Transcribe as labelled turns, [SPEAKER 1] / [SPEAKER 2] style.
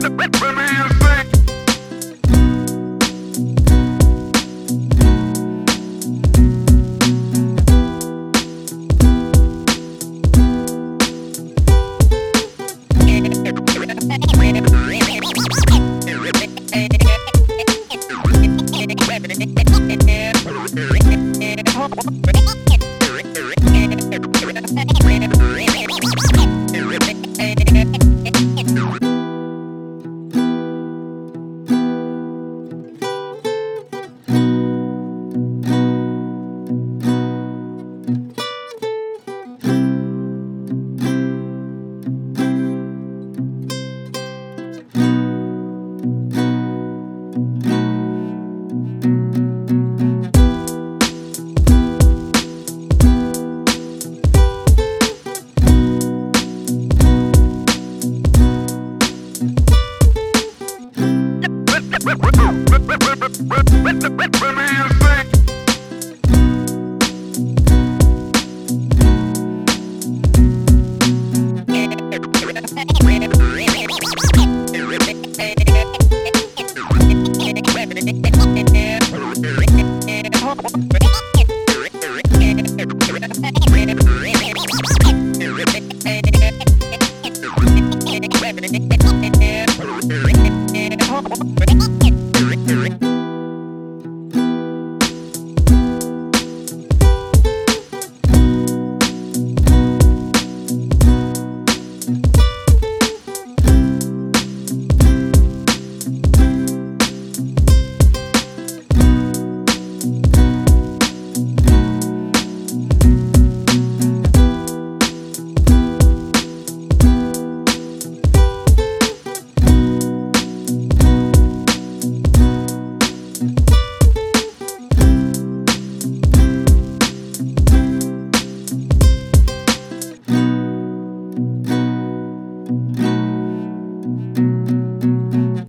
[SPEAKER 1] Let me Let me insane.